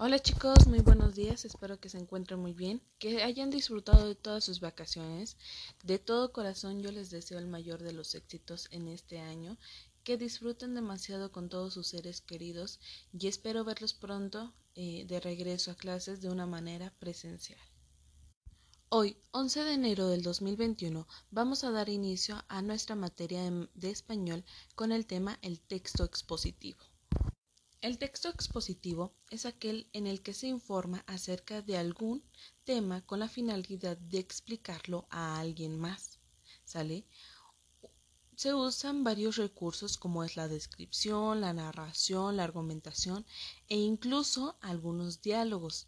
Hola chicos, muy buenos días, espero que se encuentren muy bien, que hayan disfrutado de todas sus vacaciones. De todo corazón yo les deseo el mayor de los éxitos en este año, que disfruten demasiado con todos sus seres queridos y espero verlos pronto eh, de regreso a clases de una manera presencial. Hoy, 11 de enero del 2021, vamos a dar inicio a nuestra materia de español con el tema el texto expositivo. El texto expositivo es aquel en el que se informa acerca de algún tema con la finalidad de explicarlo a alguien más. ¿Sale? Se usan varios recursos como es la descripción, la narración, la argumentación e incluso algunos diálogos.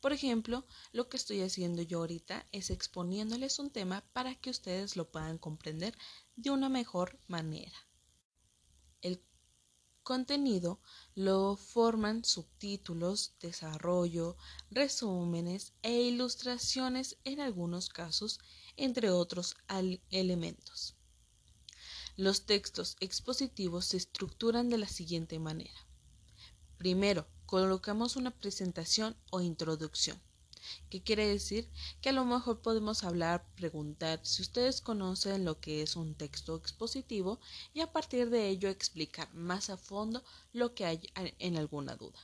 Por ejemplo, lo que estoy haciendo yo ahorita es exponiéndoles un tema para que ustedes lo puedan comprender de una mejor manera. El contenido lo forman subtítulos, desarrollo, resúmenes e ilustraciones en algunos casos, entre otros elementos. Los textos expositivos se estructuran de la siguiente manera. Primero, colocamos una presentación o introducción. ¿Qué quiere decir? Que a lo mejor podemos hablar, preguntar si ustedes conocen lo que es un texto expositivo y a partir de ello explicar más a fondo lo que hay en alguna duda.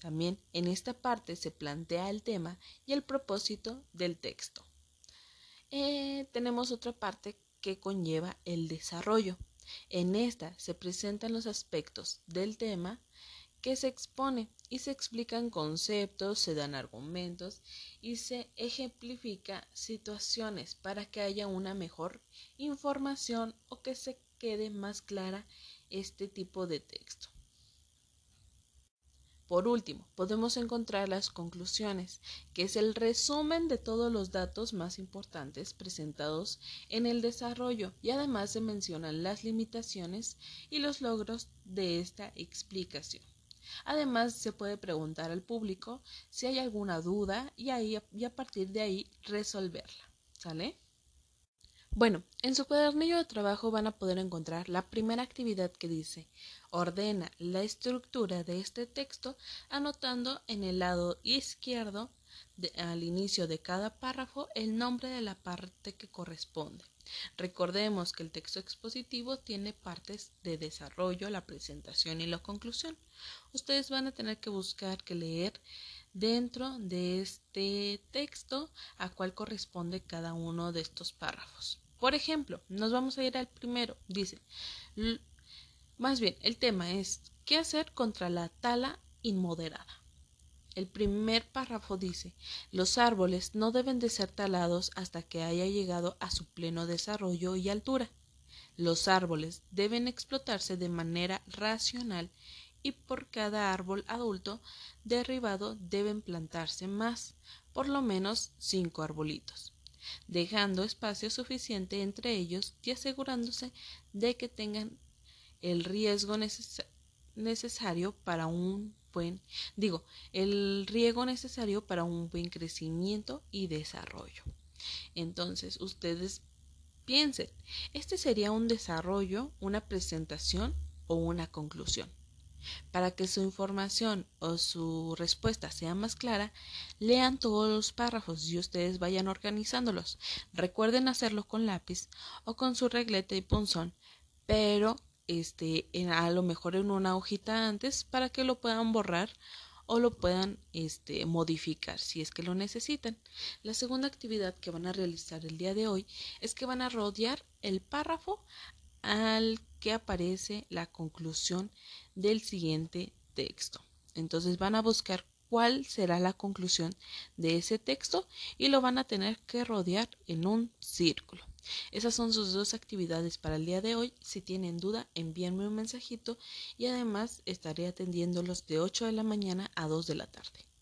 También en esta parte se plantea el tema y el propósito del texto. Eh, tenemos otra parte que conlleva el desarrollo. En esta se presentan los aspectos del tema que se expone y se explican conceptos, se dan argumentos y se ejemplifica situaciones para que haya una mejor información o que se quede más clara este tipo de texto. Por último, podemos encontrar las conclusiones, que es el resumen de todos los datos más importantes presentados en el desarrollo y además se mencionan las limitaciones y los logros de esta explicación. Además, se puede preguntar al público si hay alguna duda y, ahí, y a partir de ahí resolverla. ¿Sale? Bueno, en su cuadernillo de trabajo van a poder encontrar la primera actividad que dice ordena la estructura de este texto anotando en el lado izquierdo al inicio de cada párrafo el nombre de la parte que corresponde. Recordemos que el texto expositivo tiene partes de desarrollo, la presentación y la conclusión. Ustedes van a tener que buscar que leer dentro de este texto a cuál corresponde cada uno de estos párrafos. Por ejemplo, nos vamos a ir al primero. Dice, más bien, el tema es ¿qué hacer contra la tala inmoderada? El primer párrafo dice, los árboles no deben de ser talados hasta que haya llegado a su pleno desarrollo y altura. Los árboles deben explotarse de manera racional y por cada árbol adulto derribado deben plantarse más, por lo menos cinco arbolitos, dejando espacio suficiente entre ellos y asegurándose de que tengan el riesgo necesario para un digo, el riego necesario para un buen crecimiento y desarrollo. Entonces, ustedes piensen, ¿este sería un desarrollo, una presentación o una conclusión? Para que su información o su respuesta sea más clara, lean todos los párrafos y ustedes vayan organizándolos. Recuerden hacerlo con lápiz o con su regleta y punzón, pero este, en, a lo mejor en una hojita antes para que lo puedan borrar o lo puedan este, modificar si es que lo necesitan. La segunda actividad que van a realizar el día de hoy es que van a rodear el párrafo al que aparece la conclusión del siguiente texto. Entonces van a buscar cuál será la conclusión de ese texto y lo van a tener que rodear en un círculo. Esas son sus dos actividades para el día de hoy. Si tienen duda, envíenme un mensajito y además estaré atendiéndolos de 8 de la mañana a 2 de la tarde.